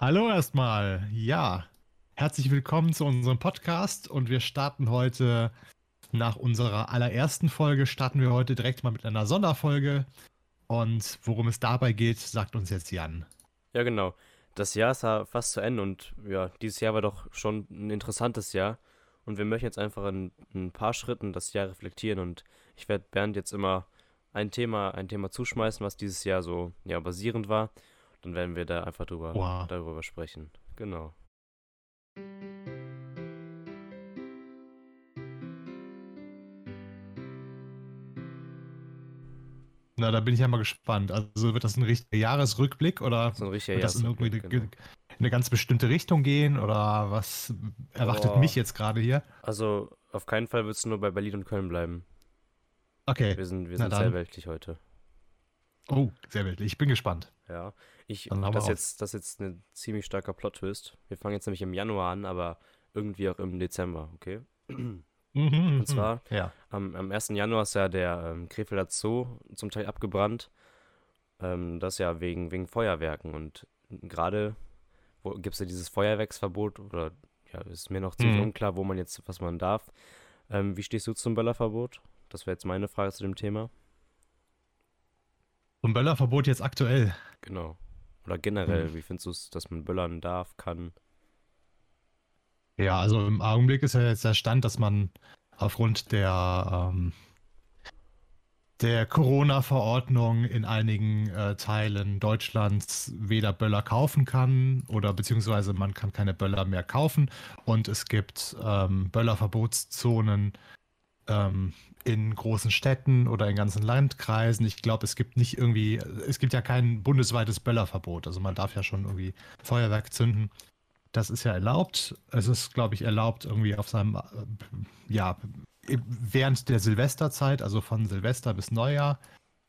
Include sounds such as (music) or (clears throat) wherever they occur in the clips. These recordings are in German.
Hallo erstmal. Ja, herzlich willkommen zu unserem Podcast und wir starten heute nach unserer allerersten Folge starten wir heute direkt mal mit einer Sonderfolge und worum es dabei geht, sagt uns jetzt Jan. Ja, genau. Das Jahr ist ja fast zu Ende und ja, dieses Jahr war doch schon ein interessantes Jahr und wir möchten jetzt einfach in, in ein paar Schritten das Jahr reflektieren und ich werde Bernd jetzt immer ein Thema, ein Thema zuschmeißen, was dieses Jahr so ja, basierend war. Dann werden wir da einfach drüber, wow. darüber sprechen. Genau. Na, da bin ich ja mal gespannt. Also wird das ein richtiger Jahresrückblick oder so ein richtiger wird das in irgendwie eine, genau. eine, ganz bestimmte Richtung gehen oder was erwartet oh. mich jetzt gerade hier? Also auf keinen Fall wird es nur bei Berlin und Köln bleiben. Okay. Wir sind, wir sind sehr weltlich heute. Oh, sehr weltlich. Ich bin gespannt. Ja, ich, das, jetzt, das ist jetzt ein ziemlich starker Plot-Twist. Wir fangen jetzt nämlich im Januar an, aber irgendwie auch im Dezember, okay? Mhm, und mhm. zwar ja. am, am 1. Januar ist ja der ähm, Krefelder Zoo zum Teil abgebrannt. Ähm, das ja wegen, wegen Feuerwerken. Und gerade gibt es ja dieses Feuerwerksverbot oder ja, ist mir noch ziemlich mhm. unklar, wo man jetzt, was man darf. Ähm, wie stehst du zum Böllerverbot? Das wäre jetzt meine Frage zu dem Thema. Zum Böllerverbot jetzt aktuell. Genau. Oder generell, hm. wie findest du es, dass man böllern darf, kann? Ja, also im Augenblick ist ja jetzt der Stand, dass man aufgrund der, ähm, der Corona-Verordnung in einigen äh, Teilen Deutschlands weder Böller kaufen kann oder beziehungsweise man kann keine Böller mehr kaufen und es gibt ähm, Böllerverbotszonen ähm, in großen Städten oder in ganzen Landkreisen. Ich glaube, es gibt nicht irgendwie, es gibt ja kein bundesweites Böllerverbot. Also man darf ja schon irgendwie Feuerwerk zünden. Das ist ja erlaubt. Es ist, glaube ich, erlaubt irgendwie auf seinem, äh, ja, während der Silvesterzeit, also von Silvester bis Neujahr.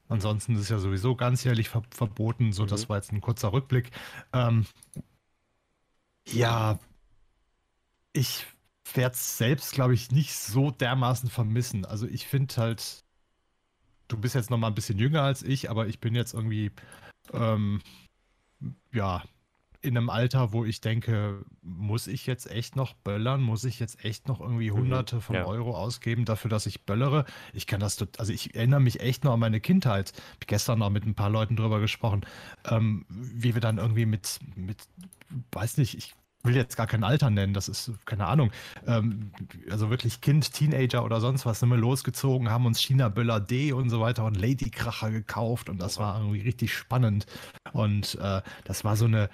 Ansonsten ist es ja sowieso ganzjährlich ver verboten. So, mhm. das war jetzt ein kurzer Rückblick. Ähm, ja, ich werde es selbst, glaube ich, nicht so dermaßen vermissen. Also ich finde halt, du bist jetzt noch mal ein bisschen jünger als ich, aber ich bin jetzt irgendwie, ähm, ja, in einem Alter, wo ich denke, muss ich jetzt echt noch böllern? Muss ich jetzt echt noch irgendwie mhm, hunderte von ja. Euro ausgeben dafür, dass ich böllere? Ich kann das, also ich erinnere mich echt noch an meine Kindheit. Ich habe gestern noch mit ein paar Leuten drüber gesprochen, ähm, wie wir dann irgendwie mit, mit, weiß nicht, ich will jetzt gar kein Alter nennen, das ist, keine Ahnung, ähm, also wirklich Kind, Teenager oder sonst was, sind wir losgezogen, haben uns China Böller D und so weiter und Ladykracher gekauft und das war irgendwie richtig spannend. Und äh, das war so eine,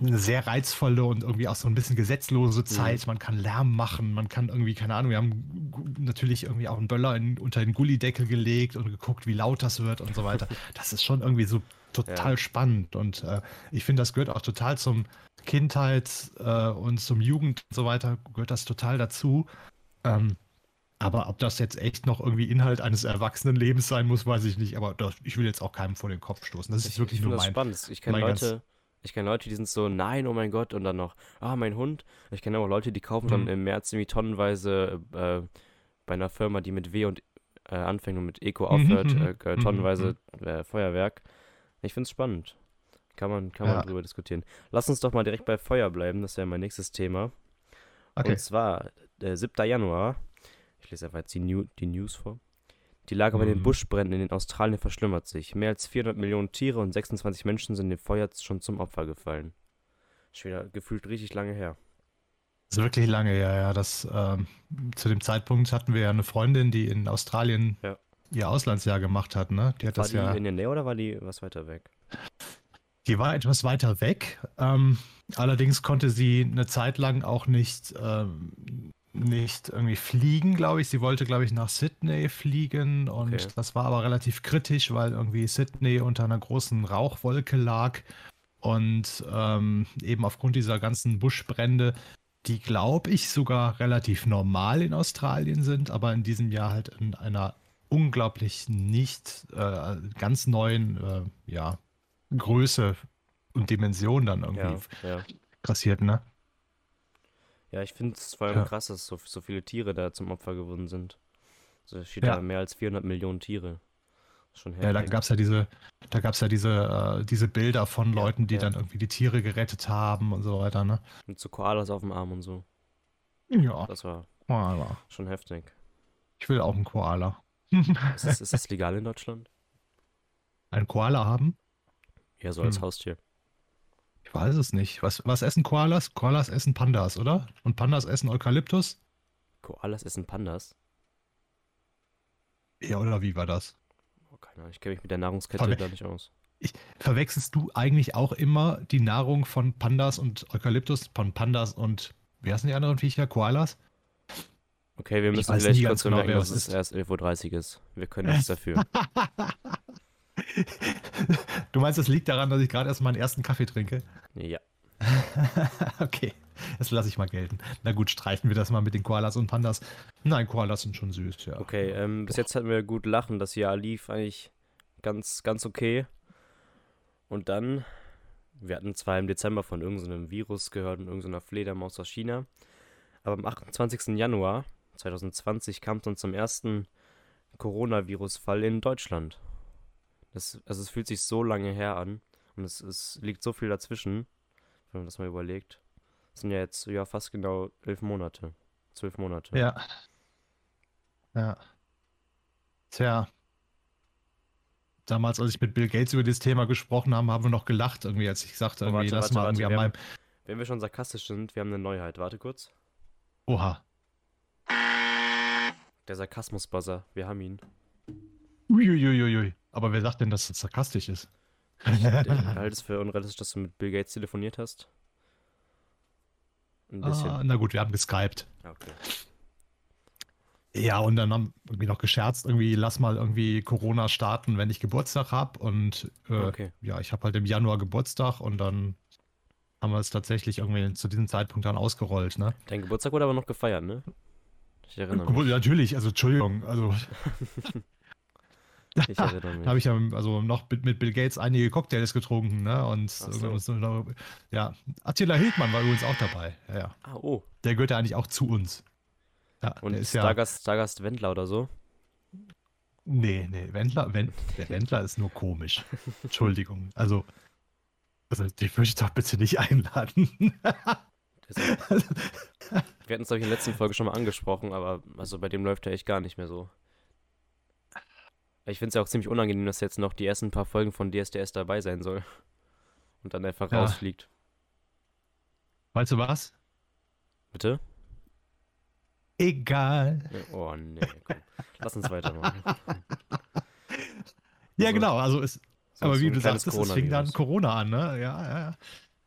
eine sehr reizvolle und irgendwie auch so ein bisschen gesetzlose mhm. Zeit. Man kann Lärm machen, man kann irgendwie, keine Ahnung, wir haben natürlich irgendwie auch einen Böller in, unter den Gullideckel gelegt und geguckt, wie laut das wird und so weiter. (laughs) Das ist schon irgendwie so total ja. spannend und äh, ich finde, das gehört auch total zum Kindheit äh, und zum Jugend und so weiter, gehört das total dazu. Ähm, aber ob das jetzt echt noch irgendwie Inhalt eines Erwachsenenlebens sein muss, weiß ich nicht. Aber das, ich will jetzt auch keinem vor den Kopf stoßen. Das ist ich, wirklich ich nur das mein. Spannend. Ich kenne Leute, ich kenne Leute, die sind so, nein, oh mein Gott, und dann noch, ah, mein Hund. Ich kenne auch Leute, die kaufen mhm. dann im März irgendwie tonnenweise äh, bei einer Firma, die mit W und äh, anfängt und mit Eco aufhört, mhm, mhm äh, tonnenweise mhm. äh, Feuerwerk. Ich finde es spannend. Kann man, kann man ja. drüber diskutieren. Lass uns doch mal direkt bei Feuer bleiben, das ist ja mein nächstes Thema. Okay. Und zwar, der 7. Januar, ich lese einfach jetzt die, New, die News vor. Die Lage bei den mhm. Buschbränden in Australien verschlimmert sich. Mehr als 400 Millionen Tiere und 26 Menschen sind dem Feuer schon zum Opfer gefallen. Schon gefühlt richtig lange her. Das ist wirklich lange her, ja. Das, ähm, zu dem Zeitpunkt hatten wir ja eine Freundin, die in Australien ja ihr Auslandsjahr gemacht hat, ne? Die hat war das die ja. in der Nähe oder war die was weiter weg? Die war etwas weiter weg. Ähm, allerdings konnte sie eine Zeit lang auch nicht, ähm, nicht irgendwie fliegen, glaube ich. Sie wollte, glaube ich, nach Sydney fliegen und okay. das war aber relativ kritisch, weil irgendwie Sydney unter einer großen Rauchwolke lag und ähm, eben aufgrund dieser ganzen Buschbrände die, glaube ich, sogar relativ normal in Australien sind, aber in diesem Jahr halt in einer unglaublich nicht äh, ganz neuen äh, ja, Größe und Dimension dann irgendwie ja, ja. grassiert, ne? Ja, ich finde es vor allem ja. krass, dass so, so viele Tiere da zum Opfer geworden sind. Also steht ja. da mehr als 400 Millionen Tiere. Schon Ja, da gab es ja diese, da gab's ja diese, äh, diese Bilder von Leuten, die dann irgendwie die Tiere gerettet haben und so weiter, ne? Mit so Koalas auf dem Arm und so. Ja, Das war Koala. schon heftig. Ich will auch einen Koala. Ist das, ist das legal in Deutschland? Einen Koala haben? Ja, so als Hm. Haustier. Ich weiß es nicht. Was, was essen Koalas? Koalas essen Pandas, oder? Und Pandas essen Eukalyptus? Koalas essen Pandas? Ja, oder wie war das? Oh, keine Ahnung, ich kenne mich mit der Nahrungskette Verwe- da nicht aus. Verwechselst du eigentlich auch immer die Nahrung von Pandas und Eukalyptus, von Pandas und, wie heißen die anderen Viecher? Koalas? Okay, wir müssen vielleicht kurz ganz genau, bemerken, wer dass es erst 11.30 Uhr ist. Wir können nichts dafür. (laughs) Du meinst, es liegt daran, dass ich gerade erst meinen ersten Kaffee trinke? Ja. (laughs) okay, das lasse ich mal gelten. Na gut, streichen wir das mal mit den Koalas und Pandas. Nein, Koalas sind schon süß, ja. Okay, ähm, bis jetzt hatten wir gut lachen. Das Jahr lief eigentlich ganz, ganz okay. Und dann, wir hatten zwar im Dezember von irgendeinem Virus gehört und irgendeiner Fledermaus aus China, aber am 28. Januar 2020 kam es dann zum ersten Coronavirus-Fall in Deutschland. Das, also es fühlt sich so lange her an und es, es liegt so viel dazwischen, wenn man das mal überlegt. Es sind ja jetzt ja fast genau elf Monate. Zwölf Monate. Ja. Ja. Tja. Damals, als ich mit Bill Gates über das Thema gesprochen habe, haben wir noch gelacht, irgendwie, als ich sagte, Oh, irgendwie, warte, lass warte, mal warte, irgendwie an wir meinem. Wenn wir schon sarkastisch sind, wir haben eine Neuheit. Warte kurz. Oha. Der Sarkasmus-Buzzer. Wir haben ihn. Uiuiuiui. Aber wer sagt denn, dass das sarkastisch ist? Ich (laughs) halte es für unrealistisch, dass du mit Bill Gates telefoniert hast. Ein bisschen. ah, na gut, wir haben geskypt. Ah, okay. Ja, und dann haben wir irgendwie noch gescherzt, irgendwie, lass mal irgendwie Corona starten, wenn ich Geburtstag habe. Und äh, Okay. ja, ich habe halt im Januar Geburtstag und dann haben wir es tatsächlich irgendwie zu diesem Zeitpunkt dann ausgerollt, ne? Dein Geburtstag wurde aber noch gefeiert, ne? Ich erinnere mich. Natürlich, also Entschuldigung, also (laughs) Ich erinnere (laughs) mich. habe ich ja also noch mit, mit Bill Gates einige Cocktails getrunken, ne? Und so. ja, Attila Hildmann war übrigens auch dabei. Ja, ja. Ah, oh. Der gehört ja eigentlich auch zu uns. Ja, Und ist ja. Stargast, Stargast Wendler oder so? Nee, nee, Wendler, Wen, der Wendler ist nur komisch. (laughs) Entschuldigung. Also, also den würde ich doch bitte nicht einladen. Ist- (laughs) Wir hatten es, glaube ich, in der letzten Folge schon mal angesprochen, aber also bei dem läuft er echt gar nicht mehr so. Ich finde es ja auch ziemlich unangenehm, dass jetzt noch die ersten paar Folgen von DSDS dabei sein soll. Und dann einfach Ja. rausfliegt. weißt du was? Bitte? Egal. Oh nee, komm. Lass uns weitermachen. Ja, Also, genau. Also, es, So- aber wie du sagst, es fing dann. Corona an, ne? Ja, ja, ja.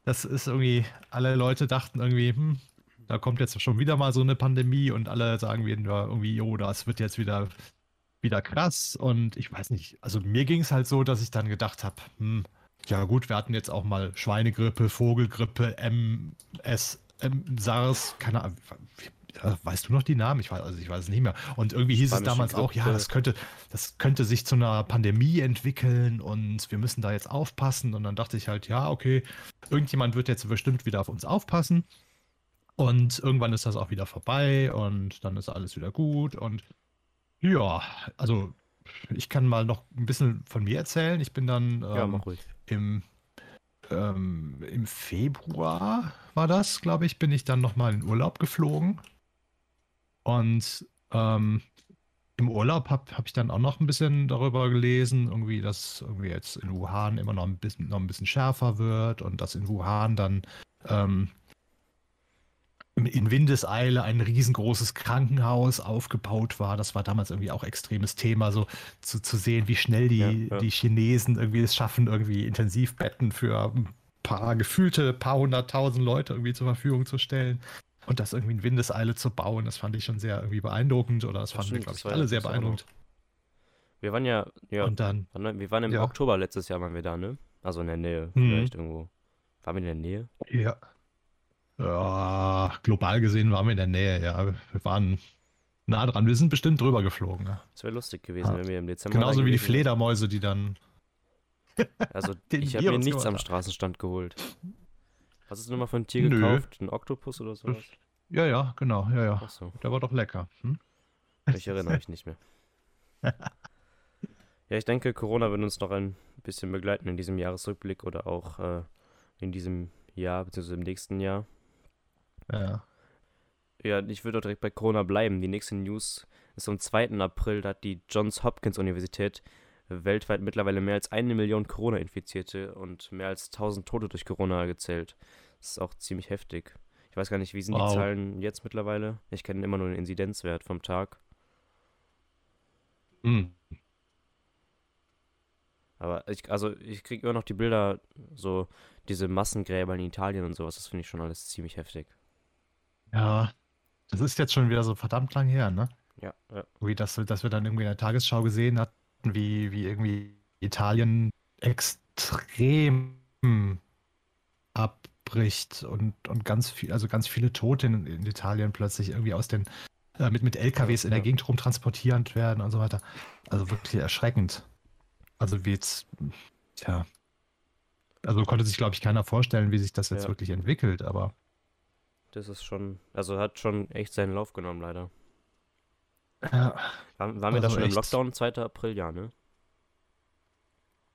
Das ist irgendwie, alle Leute dachten irgendwie, hm, da kommt jetzt schon wieder mal so eine Pandemie und alle sagen wieder irgendwie, jo, das wird jetzt wieder, wieder krass. Und ich weiß nicht, also mir ging es halt so, dass ich dann gedacht habe, hm, ja gut, wir hatten jetzt auch mal Schweinegrippe, Vogelgrippe, MS, M, SARS, keine Ahnung. Ja, weißt du noch die Namen? Ich weiß, also ich weiß es nicht mehr. Und irgendwie hieß es damals auch, ja, das könnte, das könnte sich zu einer Pandemie entwickeln und wir müssen da jetzt aufpassen. Und dann dachte ich halt, ja, okay, irgendjemand wird jetzt bestimmt wieder auf uns aufpassen. Und irgendwann ist das auch wieder vorbei und dann ist alles wieder gut. Und ja, also ich kann mal noch ein bisschen von mir erzählen. Ich bin dann Ja, ähm, ruhig. im, ähm, im Februar war das, glaube ich, bin ich dann nochmal in Urlaub geflogen. Und ähm, im Urlaub habe hab ich dann auch noch ein bisschen darüber gelesen, irgendwie, dass irgendwie jetzt in Wuhan immer noch ein bisschen, noch ein bisschen schärfer wird und dass in Wuhan dann ähm, in Windeseile ein riesengroßes Krankenhaus aufgebaut war. Das war damals irgendwie auch extremes Thema, so zu, zu sehen, wie schnell die, Ja, ja. die Chinesen irgendwie es schaffen, irgendwie Intensivbetten für ein paar gefühlte paar hunderttausend Leute irgendwie zur Verfügung zu stellen. Und das irgendwie in Windeseile zu bauen, das fand ich schon sehr irgendwie beeindruckend. Oder das Das fanden wir, glaube ich, alle sehr beeindruckend. Wir waren ja, ja, Und dann, wir waren im Ja. Oktober letztes Jahr waren wir da, ne? Also in der Nähe, Mhm. vielleicht irgendwo. Waren wir in der Nähe? ja. Ja, global gesehen waren wir in der Nähe, ja. Wir waren nah dran. Wir sind bestimmt drüber geflogen. Ja. Das wäre lustig gewesen, Ja. wenn wir im Dezember. Genauso wie die. Fledermäuse, die dann. Also (laughs) ich habe mir nichts am. Straßenstand geholt. Was hast du nochmal für ein Tier Nö. gekauft? Ein Oktopus oder sowas? Ja, ja, genau, ja, ja. Achso, Der war doch lecker. Hm? ich erinnere mich nicht mehr. (laughs) Ja, ich denke, Corona wird uns noch ein bisschen begleiten in diesem Jahresrückblick oder auch äh, in diesem Jahr, beziehungsweise im nächsten Jahr. Ja. Ja, ich würde auch direkt bei Corona bleiben. Die nächste News ist am 2. April, da hat die Johns Hopkins Universität weltweit mittlerweile mehr als eine Million Corona-Infizierte und mehr als 1000 Tote durch Corona gezählt. Das ist auch ziemlich heftig. Ich weiß gar nicht, wie sind Wow. die Zahlen jetzt mittlerweile? Ich kenne immer nur den Inzidenzwert vom Tag. Hm. Aber ich, also ich kriege immer noch die Bilder, so diese Massengräber in Italien und sowas, das finde ich schon alles ziemlich heftig. Ja. Das ist jetzt schon wieder so verdammt lang her, ne? Ja, ja. Wie das, dass wir dann irgendwie in der Tagesschau gesehen hatten, wie, wie irgendwie Italien extrem abbricht und, und ganz viel, also ganz viele Tote in, in Italien plötzlich irgendwie aus den, äh, mit, mit LKWs in der. Gegend rumtransportierend werden und so weiter. Also wirklich erschreckend. Also wie jetzt, tja. Also konnte sich, glaube ich, keiner vorstellen, wie sich das jetzt Ja. wirklich entwickelt, aber Das ist schon, also hat schon echt seinen Lauf genommen, leider. Ja, Waren, waren wir da Also schon im echt. Lockdown, 2. April? Ja, ne?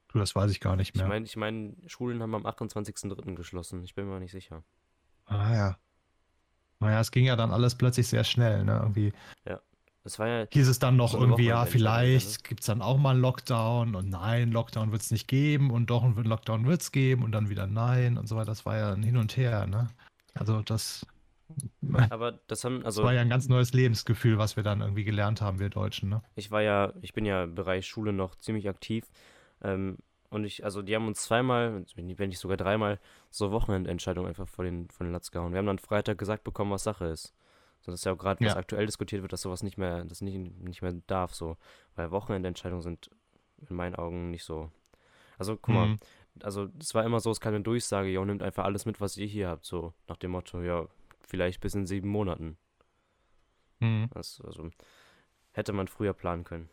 du, das weiß ich gar nicht Ich mehr. meine, ich mein, Schulen haben am 28.03. geschlossen. Ich bin mir nicht sicher. Ah ja. Naja, es ging ja dann alles plötzlich sehr schnell, ne? Irgendwie Es war ja, hieß es dann noch irgendwie, ja, Wochenendentscheidung, vielleicht gibt es dann auch mal einen Lockdown und nein, Lockdown wird es nicht geben und doch einen Lockdown wird es geben und dann wieder nein und so weiter. Das war ja ein Hin und Her, ne? Also das, aber das haben, das also war ja ein ganz neues Lebensgefühl, was wir dann irgendwie gelernt haben, wir Deutschen, ne? ich war ja, ich bin ja im Bereich Schule noch ziemlich aktiv. Ähm, und ich, also die haben uns zweimal, wenn nicht- sogar dreimal, so Wochenendentscheidungen einfach vor den, vor den Latz gehauen. Wir haben dann Freitag gesagt bekommen, was Sache ist. So, das ist ja auch gerade, was Ja. aktuell diskutiert wird, dass sowas nicht mehr, das nicht, nicht mehr darf, so. Weil Wochenendentscheidungen sind in meinen Augen nicht so. Also, guck mal, Mhm. also es war immer so, es kam eine Durchsage, jo, nimmt einfach alles mit, was ihr hier habt, so nach dem Motto, ja, vielleicht bis in sieben Monaten. Mhm. Das, also hätte man früher planen können.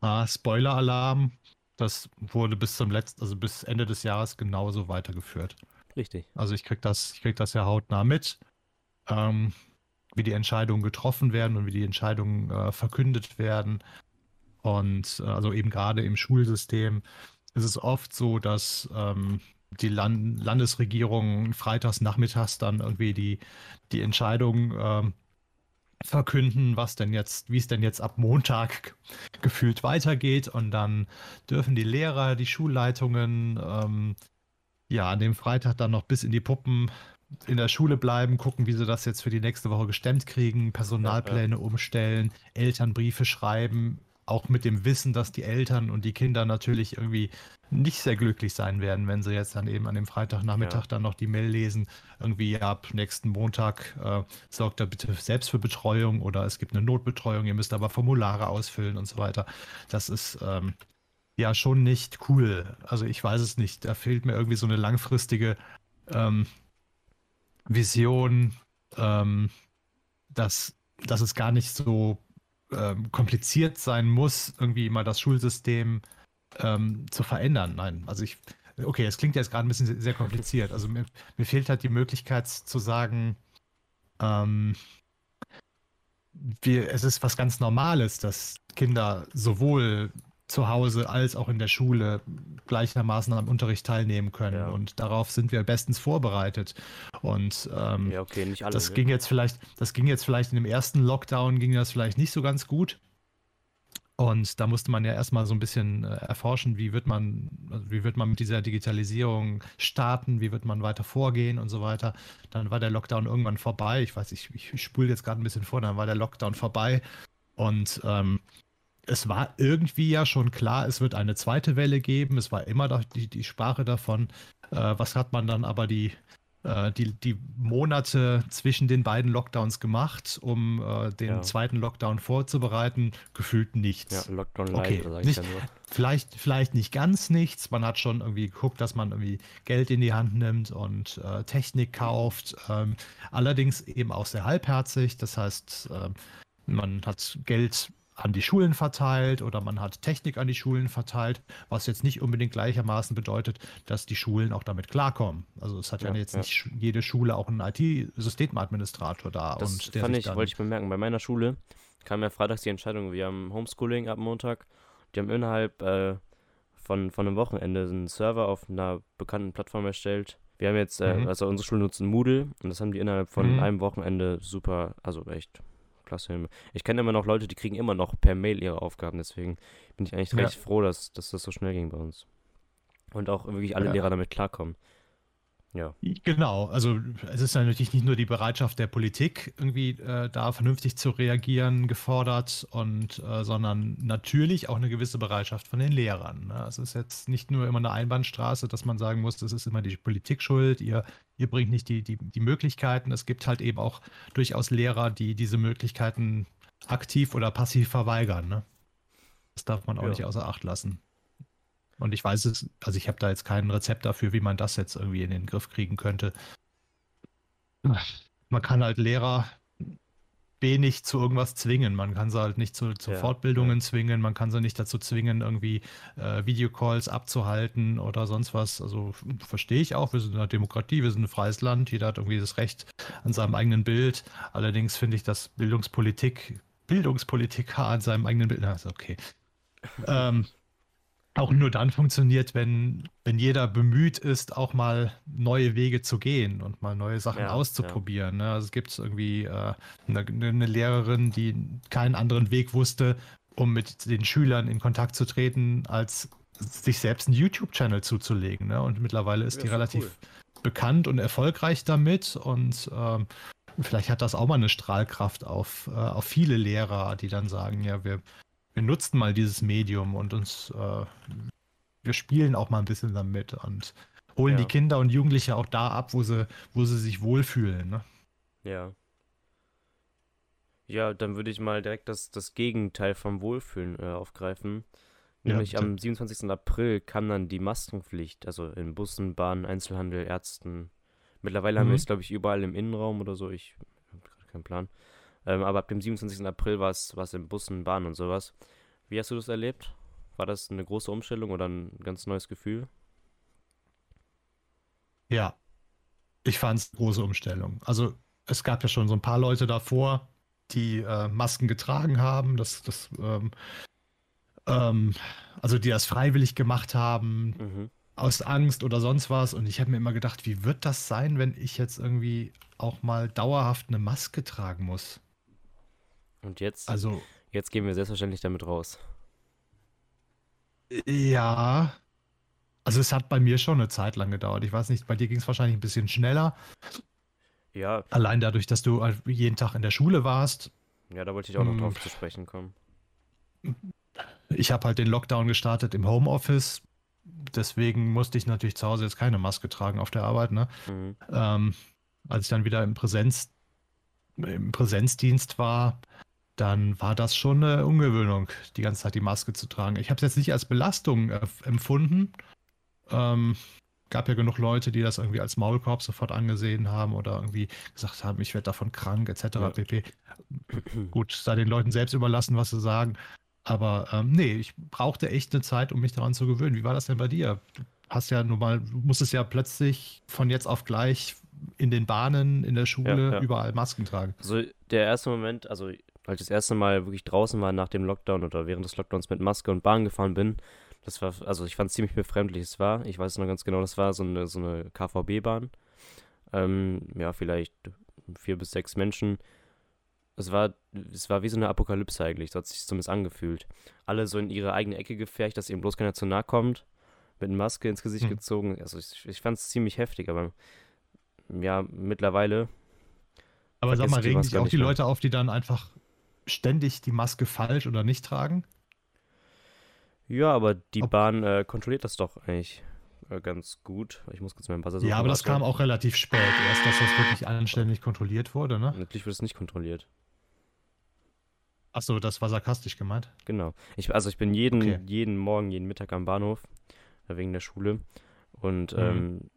Ah, Spoiler-Alarm, das wurde bis zum letzten, also bis Ende des Jahres genauso weitergeführt. Richtig. Also ich krieg das, ich krieg das ja hautnah mit, ähm, wie die Entscheidungen getroffen werden und wie die Entscheidungen äh, verkündet werden. Und äh, also eben gerade im Schulsystem ist es oft so, dass ähm, die Land Landesregierung freitags nachmittags dann irgendwie die, die Entscheidung ähm, verkünden, was denn jetzt, wie es denn jetzt ab Montag gefühlt weitergeht. Und dann dürfen die Lehrer, die Schulleitungen ähm, ja, an dem Freitag dann noch bis in die Puppen in der Schule bleiben, gucken, wie sie das jetzt für die nächste Woche gestemmt kriegen, Personalpläne umstellen, Elternbriefe schreiben, auch mit dem Wissen, dass die Eltern und die Kinder natürlich irgendwie nicht sehr glücklich sein werden, wenn sie jetzt dann eben an dem Freitagnachmittag Ja. dann noch die Mail lesen, irgendwie ab nächsten Montag äh, sorgt er bitte selbst für Betreuung oder es gibt eine Notbetreuung, ihr müsst aber Formulare ausfüllen und so weiter. Das ist ähm, ja schon nicht cool. Also ich weiß es nicht. Da fehlt mir irgendwie so eine langfristige ähm, Vision, ähm, dass, dass es gar nicht so ähm, kompliziert sein muss, irgendwie mal das Schulsystem ähm, zu verändern. Nein, also ich, okay, es klingt jetzt gerade ein bisschen sehr kompliziert. Also mir, mir fehlt halt die Möglichkeit zu sagen, ähm, wir, es ist was ganz Normales, dass Kinder sowohl zu Hause als auch in der Schule gleichermaßen am Unterricht teilnehmen können. Ja. Und darauf sind wir bestens vorbereitet. Und ähm, Ja, okay, alle. das ne? ging jetzt vielleicht, das ging jetzt vielleicht in dem ersten Lockdown ging das vielleicht nicht so ganz gut. Und da musste man ja erstmal so ein bisschen äh, erforschen, wie wird man, also wie wird man mit dieser Digitalisierung starten, wie wird man weiter vorgehen und so weiter. Dann war der Lockdown irgendwann vorbei. Ich weiß, ich, ich spule jetzt gerade ein bisschen vor, dann war der Lockdown vorbei. Und ähm, es war irgendwie ja schon klar, es wird eine zweite Welle geben. Es war immer die, die Sprache davon. Äh, was hat man dann aber die, äh, die, die Monate zwischen den beiden Lockdowns gemacht, um äh, den Ja. zweiten Lockdown vorzubereiten? Gefühlt nichts. Ja, Lockdown Okay, Light, sag ich nicht-. Vielleicht, vielleicht nicht ganz nichts. Man hat schon irgendwie geguckt, dass man irgendwie Geld in die Hand nimmt und äh, Technik kauft. Ähm, allerdings eben auch sehr halbherzig. Das heißt, ähm, man hat Geld an die Schulen verteilt oder man hat Technik an die Schulen verteilt, was jetzt nicht unbedingt gleichermaßen bedeutet, dass die Schulen auch damit klarkommen. Also es hat ja, Ja, jetzt ja. nicht jede Schule auch einen IT-Systemadministrator da Das und der fand ich, wollte ich bemerken. Bei meiner Schule kam ja freitags die Entscheidung, wir haben Homeschooling ab Montag. die haben innerhalb äh, von, von einem Wochenende einen Server auf einer bekannten Plattform erstellt. Wir haben jetzt, äh, Mhm. also unsere Schule nutzt Moodle und das haben die innerhalb von Mhm. einem Wochenende super, also echt klasse. Ich kenne immer noch Leute, die kriegen immer noch per Mail ihre Aufgaben, deswegen bin ich eigentlich Ja. recht froh, dass, dass das so schnell ging bei uns. Und auch wirklich alle Ja. Lehrer damit klarkommen. Ja. Genau, also es ist natürlich nicht nur die Bereitschaft der Politik, irgendwie äh, da vernünftig zu reagieren, gefordert, und, äh, sondern natürlich auch eine gewisse Bereitschaft von den Lehrern. Ne? Es ist jetzt nicht nur immer eine Einbahnstraße, dass man sagen muss, das ist immer die Politik schuld, ihr, ihr bringt nicht die, die, die Möglichkeiten. Es gibt halt eben auch durchaus Lehrer, die diese Möglichkeiten aktiv oder passiv verweigern. Ne? Das darf man auch Ja. nicht außer Acht lassen. Und ich weiß es, also ich habe da jetzt kein Rezept dafür, wie man das jetzt irgendwie in den Griff kriegen könnte. Man kann halt Lehrer wenig zu irgendwas zwingen. Man kann sie halt nicht zu, zu Ja, Fortbildungen zwingen, man kann sie nicht dazu zwingen, irgendwie äh, Videocalls abzuhalten oder sonst was. Also verstehe ich auch, wir sind eine Demokratie, wir sind ein freies Land, jeder hat irgendwie das Recht an seinem eigenen Bild. Allerdings finde ich, dass Bildungspolitik, Bildungspolitiker (laughs) an seinem eigenen Bild, na, ist okay. ähm, auch nur dann funktioniert, wenn, wenn jeder bemüht ist, auch mal neue Wege zu gehen und mal neue Sachen Ja, auszuprobieren. Ne? Also es gibt irgendwie äh, eine, eine Lehrerin, die keinen anderen Weg wusste, um mit den Schülern in Kontakt zu treten, als sich selbst einen YouTube-Channel zuzulegen. Ne? Und mittlerweile ist Ja, die relativ cool. bekannt und erfolgreich damit und ähm, vielleicht hat das auch mal eine Strahlkraft auf, äh, auf viele Lehrer, die dann sagen, ja, wir, wir nutzen mal dieses Medium und uns, äh, wir spielen auch mal ein bisschen damit und holen Ja. die Kinder und Jugendliche auch da ab, wo sie, wo sie sich wohlfühlen. Ne? Ja. Ja, dann würde ich mal direkt das, das Gegenteil vom Wohlfühlen äh, aufgreifen. Ja, Nämlich bitte. am 27. April kam dann die Maskenpflicht, also in Bussen, Bahnen, Einzelhandel, Ärzten. Mittlerweile haben wir Mhm. es, glaube ich, überall im Innenraum oder so. Ich habe gerade keinen Plan. Ähm, aber ab dem 27. April war es in Bussen, Bahnen und sowas. Wie hast du das erlebt? War das eine große Umstellung oder ein ganz neues Gefühl? Ja, ich fand es eine große Umstellung. Also es gab ja schon so ein paar Leute davor, die äh, Masken getragen haben, das, das, ähm, ähm, also die das freiwillig gemacht haben, Mhm. aus Angst oder sonst was. Und ich habe mir immer gedacht, wie wird das sein, wenn ich jetzt irgendwie auch mal dauerhaft eine Maske tragen muss? Und jetzt, Also jetzt gehen wir selbstverständlich damit raus. ja, also es hat bei mir schon eine Zeit lang gedauert. Ich weiß nicht, bei dir ging es wahrscheinlich ein bisschen schneller. Ja, Allein dadurch, dass du halt jeden Tag in der Schule warst. ja, da wollte ich auch noch Hm. drauf zu sprechen kommen. Ich habe halt den Lockdown gestartet im Homeoffice. Deswegen musste ich natürlich zu Hause jetzt keine Maske tragen auf der Arbeit. Ne? Mhm. Ähm, als ich dann wieder im, Präsenz, im Präsenzdienst war, dann war das schon eine Ungewöhnung, die ganze Zeit die Maske zu tragen. Ich habe es jetzt nicht als Belastung äh, empfunden. Ähm, gab ja genug Leute, die das irgendwie als Maulkorb sofort angesehen haben oder irgendwie gesagt haben, ich werde davon krank, etc. Ja. pp. (clears throat) Gut, sei den Leuten selbst überlassen, was sie sagen. Aber ähm, nee, ich brauchte echt eine Zeit, um mich daran zu gewöhnen. Wie war das denn bei dir? Du hast ja nun mal, musstest ja plötzlich von jetzt auf gleich in den Bahnen, in der Schule, Ja, ja. überall Masken tragen. Also der erste Moment, also als ich das erste Mal wirklich draußen war nach dem Lockdown oder während des Lockdowns mit Maske und Bahn gefahren bin, das war, also ich fand es ziemlich befremdlich. Es war, ich weiß noch ganz genau, das war so eine, so eine KVB-Bahn. Ähm, ja, vielleicht vier bis sechs Menschen. Es war, es war wie so eine Apokalypse eigentlich, so hat es sich zumindest angefühlt. Alle so in ihre eigene Ecke gefärcht, dass eben bloß keiner zu nahe kommt, mit Maske ins Gesicht Hm. gezogen. Also ich, ich fand es ziemlich heftig, aber ja, mittlerweile Aber sag mal, regen sich auch die mehr. Leute auf, die dann einfach ständig die Maske falsch oder nicht tragen? Ja, aber die Ob- Bahn äh, kontrolliert das doch eigentlich äh, ganz gut. Ich muss kurz meinen Buzzer suchen. ja, aber das kam auch relativ spät erst, dass das wirklich anständig kontrolliert wurde, ne? Natürlich wird es nicht kontrolliert. Achso, das war sarkastisch gemeint. Genau. Ich, also ich bin jeden, Okay. jeden Morgen, jeden Mittag am Bahnhof, äh, wegen der Schule. Und Mhm. ähm,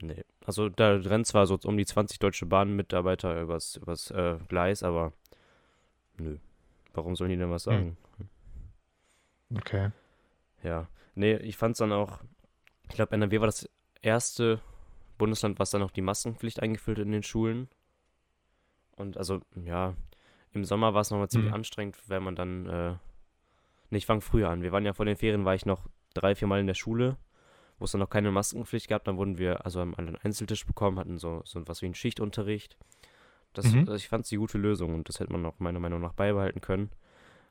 nee. Also da rennen zwar so um die 20 deutsche Bahnmitarbeiter übers, übers äh, Gleis, aber nö. Warum sollen die denn was Hm. sagen? Okay. Ja. Nee, ich fand's dann auch, ich glaube, NRW war das erste Bundesland, was dann auch die Maskenpflicht eingeführt hat in den Schulen. Und also, ja, im Sommer war es nochmal ziemlich Mhm. anstrengend, wenn man dann äh, Ne, ich fange früher an. Wir waren ja vor den Ferien, war ich noch drei, vier Mal in der Schule, wo es dann noch keine Maskenpflicht gab. Dann wurden wir also einen Einzeltisch bekommen, hatten so, so was wie einen Schichtunterricht. Das, Mhm. also ich fand es die gute Lösung und das hätte man auch meiner Meinung nach beibehalten können.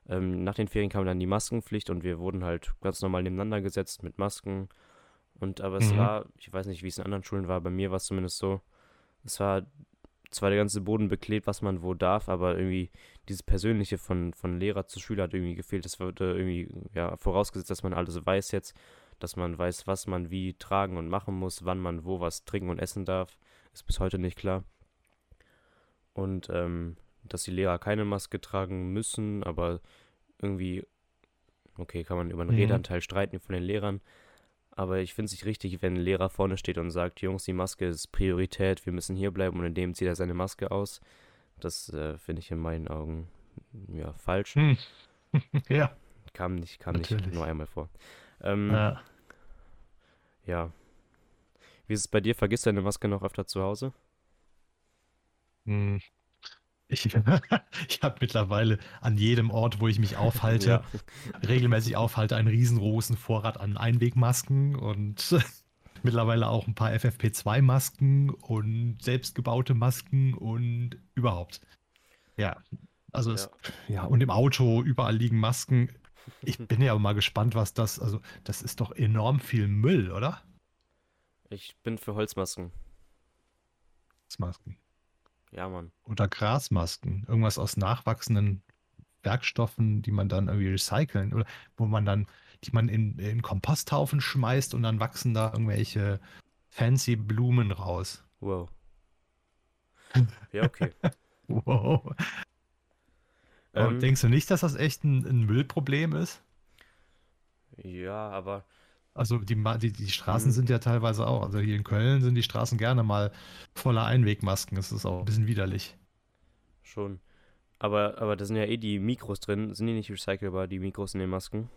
Ähm, nach den Ferien kam dann die Maskenpflicht und wir wurden halt ganz normal nebeneinander gesetzt mit Masken. Und aber es Mhm. war, ich weiß nicht, wie es in anderen Schulen war, bei mir war es zumindest so, es war zwar der ganze Boden beklebt, was man wo darf, aber irgendwie dieses Persönliche von, von Lehrer zu Schüler hat irgendwie gefehlt. Es wurde irgendwie ja, vorausgesetzt, dass man alles weiß jetzt, dass man weiß, was man wie tragen und machen muss, wann man wo was trinken und essen darf. Ist bis heute nicht klar. Und ähm, dass die Lehrer keine Maske tragen müssen, aber irgendwie, okay, kann man über den Mhm. Redeanteil streiten von den Lehrern. Aber ich finde es nicht richtig, wenn ein Lehrer vorne steht und sagt, Jungs, die Maske ist Priorität, wir müssen hier bleiben und in dem zieht er seine Maske aus. Das äh, finde ich in meinen Augen ja falsch. Hm. (laughs) ja. Kam nicht, kam nicht Natürlich. nur einmal vor. Ähm, ja. ja. Wie ist es bei dir? Vergisst du deine Maske noch öfter zu Hause? Hm. Ich, (laughs) ich habe mittlerweile an jedem Ort, wo ich mich aufhalte, Ja. regelmäßig aufhalte, einen riesengroßen Vorrat an Einwegmasken und (laughs) mittlerweile auch ein paar FFP2-Masken und selbstgebaute Masken und überhaupt. Ja, also es, ja, und im Auto überall liegen Masken. Ich (laughs) bin ja mal gespannt, was das, also das ist doch enorm viel Müll, oder? Ich bin für Holzmasken. Masken. Ja, Mann. Oder Grasmasken. Irgendwas aus nachwachsenden Werkstoffen, die man dann irgendwie recyceln oder wo man dann, die man in, in Komposthaufen schmeißt und dann wachsen da irgendwelche fancy Blumen raus. Wow. (laughs) Ja, okay. Wow. Ähm, denkst du nicht, dass das echt ein, ein Müllproblem ist? ja, aber Also die, die, die Straßen Mhm. sind ja teilweise auch, also hier in Köln sind die Straßen gerne mal voller Einwegmasken. Das ist auch ein bisschen widerlich. schon. Aber, aber da sind ja eh die Mikros drin. Sind die nicht recycelbar, die Mikros in den Masken?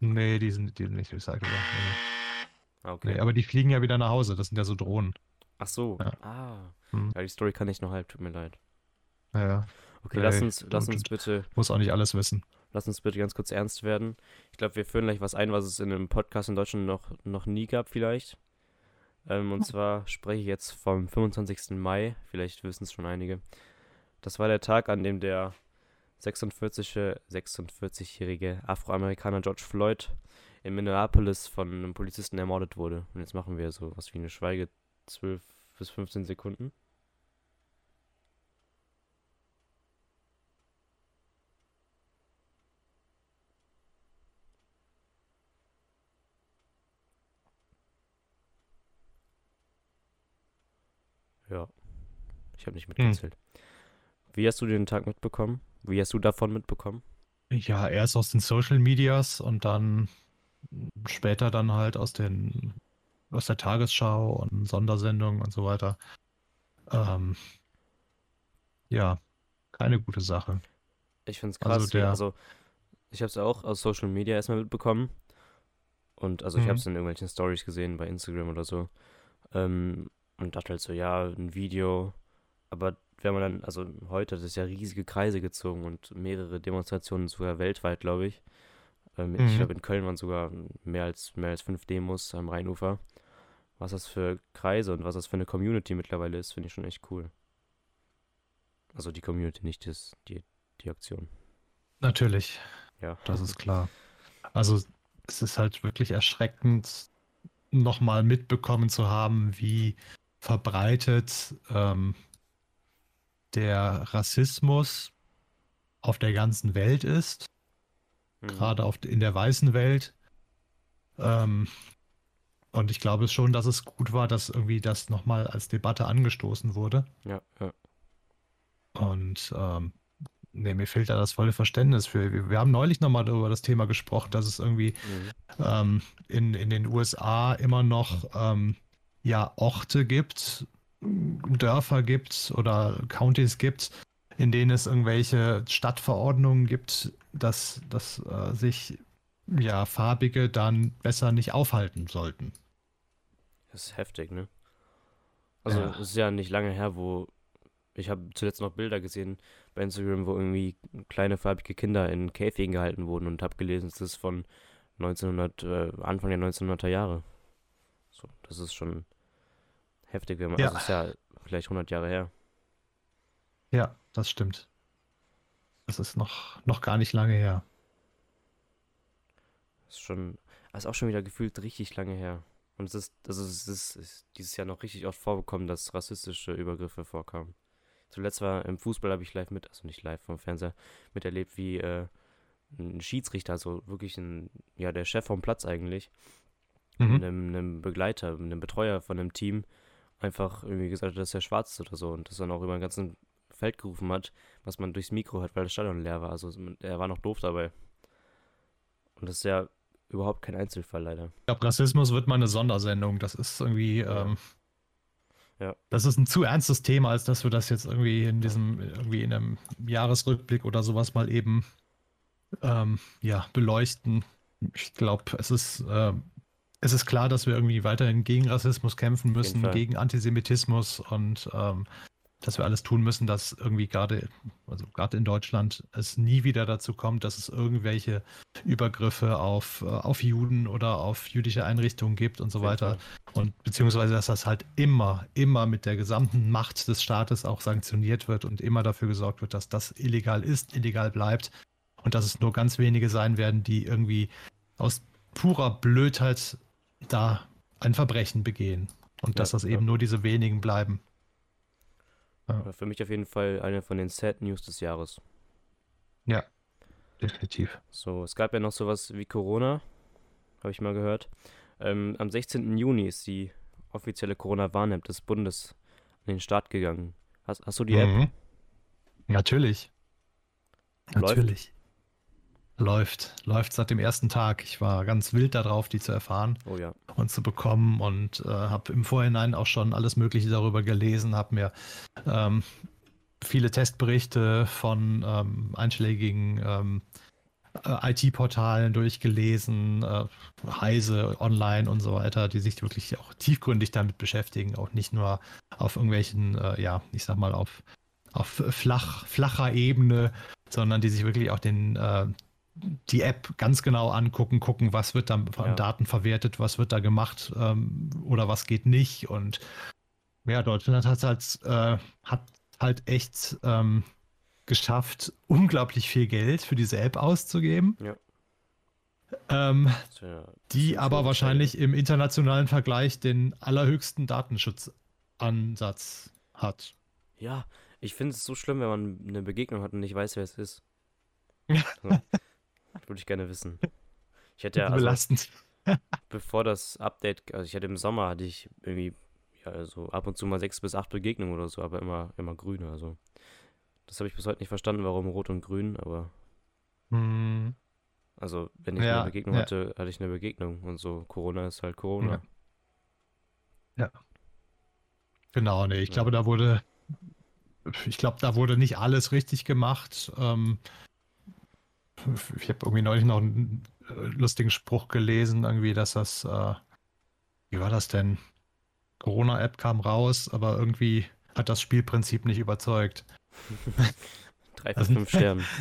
Nee, die sind, die sind nicht recycelbar. Nee. Ah, okay. Nee, aber die fliegen ja wieder nach Hause. Das sind ja so Drohnen. Ach so. Ja. Ah. Hm. Ja, die Story kann ich noch halb, tut mir leid. Ja. Okay, Nee, lass uns, lass uns bitte, Muss auch nicht alles wissen. Lass uns bitte ganz kurz ernst werden. Ich glaube, wir führen gleich was ein, was es in einem Podcast in Deutschland noch, noch nie gab, vielleicht. Ähm, und zwar spreche ich jetzt vom 25. Mai, vielleicht wissen es schon einige. Das war der Tag, an dem der 46 46-jährige Afroamerikaner George Floyd in Minneapolis von einem Polizisten ermordet wurde. Und jetzt machen wir so was wie eine Schweige 12 bis 15 Sekunden. Ja. Ich habe nicht mitgezählt. Wie hast du den Tag mitbekommen? Wie hast du davon mitbekommen? Ja, erst aus den Social Medias und dann später dann halt aus den aus der Tagesschau und Sondersendungen und so weiter. Ähm, ja, keine gute Sache. Ich finde es Also krass. wie- der- Also, ich habe es auch aus Social Media erstmal mitbekommen. Und also ich Mhm. habe es in irgendwelchen Stories gesehen bei Instagram oder so. Ähm, und dachte halt so, ja, ein Video. Aber wenn man dann, also heute, das ist ja riesige Kreise gezogen und mehrere Demonstrationen sogar weltweit, glaube ich. Ähm, Ich Mhm. glaube, in Köln waren sogar mehr als, mehr als fünf Demos am Rheinufer. Was das für Kreise und was das für eine Community mittlerweile ist, finde ich schon echt cool. Also die Community, nicht das, die, die Aktion. Natürlich, Ja. das ist klar. Also es ist halt wirklich erschreckend, nochmal mitbekommen zu haben, wie verbreitet ähm, der Rassismus auf der ganzen Welt ist. Mhm. gerade auf, in der weißen Welt. Ähm, und ich glaube schon, dass es gut war, dass irgendwie das nochmal als Debatte angestoßen wurde. Ja, ja. Und ähm, nee, mir fehlt da das volle Verständnis für. Wir, haben neulich nochmal über das Thema gesprochen, dass es irgendwie Mhm. ähm, in, in den USA immer noch ähm, ja, Orte gibt, Dörfer gibt oder Countys gibt, in denen es irgendwelche Stadtverordnungen gibt, dass, dass äh, sich ja Farbige dann besser nicht aufhalten sollten. Das ist heftig, ne? Also, Ja. es ist ja nicht lange her, wo ich habe zuletzt noch Bilder gesehen bei Instagram, wo irgendwie kleine farbige Kinder in Käfigen gehalten wurden und habe gelesen, es ist von 1900, äh, Anfang der 1900er Jahre. So, das ist schon heftig, wenn man, Ja. also ist ja vielleicht 100 Jahre her. Ja, das stimmt. Das ist noch, noch gar nicht lange her. Das ist schon, das ist auch schon wieder gefühlt richtig lange her. Und es ist, also es ist, ist dieses Jahr noch richtig oft vorgekommen, dass rassistische Übergriffe vorkamen. Zuletzt war im Fußball, habe ich live mit, also nicht live vom Fernseher, miterlebt, wie äh, ein Schiedsrichter, also wirklich ein, ja, der Chef vom Platz eigentlich, Mhm. einem, einem Begleiter, einem Betreuer von einem Team einfach irgendwie gesagt hat, dass er schwarz ist oder so und das dann auch über den ganzen Feld gerufen hat, was man durchs Mikro hört, weil das Stadion leer war. Also er war noch doof dabei. Und das ist ja überhaupt kein Einzelfall leider. Ich glaube, Rassismus wird mal eine Sondersendung. Das ist irgendwie, Ja. ähm, Ja. das ist ein zu ernstes Thema, als dass wir das jetzt irgendwie in diesem, irgendwie in einem Jahresrückblick oder sowas mal eben ähm, ja, beleuchten. Ich glaube, es ist, ähm, es ist klar, dass wir irgendwie weiterhin gegen Rassismus kämpfen müssen, gegen Antisemitismus und ähm, dass wir alles tun müssen, dass irgendwie gerade, also gerade in Deutschland, es nie wieder dazu kommt, dass es irgendwelche Übergriffe auf, äh, auf Juden oder auf jüdische Einrichtungen gibt und so weiter. Und beziehungsweise, dass das halt immer, immer mit der gesamten Macht des Staates auch sanktioniert wird und immer dafür gesorgt wird, dass das illegal ist, illegal bleibt und dass es nur ganz wenige sein werden, die irgendwie aus purer Blödheit da ein Verbrechen begehen. Und dass Ja, das ja. eben nur diese wenigen bleiben. War Für mich auf jeden Fall eine von den Sad News des Jahres. Ja, definitiv. So, es gab ja noch sowas wie Corona, habe ich mal gehört. Ähm, am 16. Juni ist die offizielle Corona-Warn-App des Bundes an den Start gegangen. Hast, hast du die App? Mhm. Natürlich. Läuft? Natürlich. Läuft. Läuft seit dem ersten Tag. Ich war ganz wild darauf, die zu erfahren Oh ja. und zu bekommen und äh, habe im Vorhinein auch schon alles Mögliche darüber gelesen, habe mir ähm, viele Testberichte von ähm, einschlägigen ähm, äh, IT-Portalen durchgelesen, äh, Heise, online und so weiter, die sich wirklich auch tiefgründig damit beschäftigen, auch nicht nur auf irgendwelchen, äh, ja, ich sag mal, auf, auf flach, flacher Ebene, sondern die sich wirklich auch den, äh, die App ganz genau angucken, gucken, was wird da an Ja. Daten verwertet, was wird da gemacht ähm, oder was geht nicht. Und ja, Deutschland hat halt, äh, hat halt echt ähm, geschafft, unglaublich viel Geld für diese App auszugeben. Ja. Ähm, ja- die aber wahrscheinlich im internationalen Vergleich den allerhöchsten Datenschutzansatz hat. Ja, ich finde es so schlimm, wenn man eine Begegnung hat und nicht weiß, wer es ist. (laughs) Ja. Würde ich gerne wissen. (laughs) Ich hätte ja, also, Belastend. (laughs) bevor das Update, also ich hatte im Sommer, hatte ich irgendwie, ja, also ab und zu mal sechs bis acht Begegnungen oder so, aber immer, immer grüne, also. Das habe ich bis heute nicht verstanden, warum rot und grün, aber, Hm, also, wenn ich Ja, eine Begegnung ja. hatte, hatte ich eine Begegnung und so. Corona ist halt Corona. Ja. Genau, nee, ich Ja. glaube, da wurde, ich glaube, da wurde nicht alles richtig gemacht. Ähm, ich habe irgendwie neulich noch einen äh, lustigen Spruch gelesen, irgendwie, dass das, äh, wie war das denn? Corona-App kam raus, aber irgendwie hat das Spielprinzip nicht überzeugt. (laughs) Drei Also- fünf Sternen. (laughs)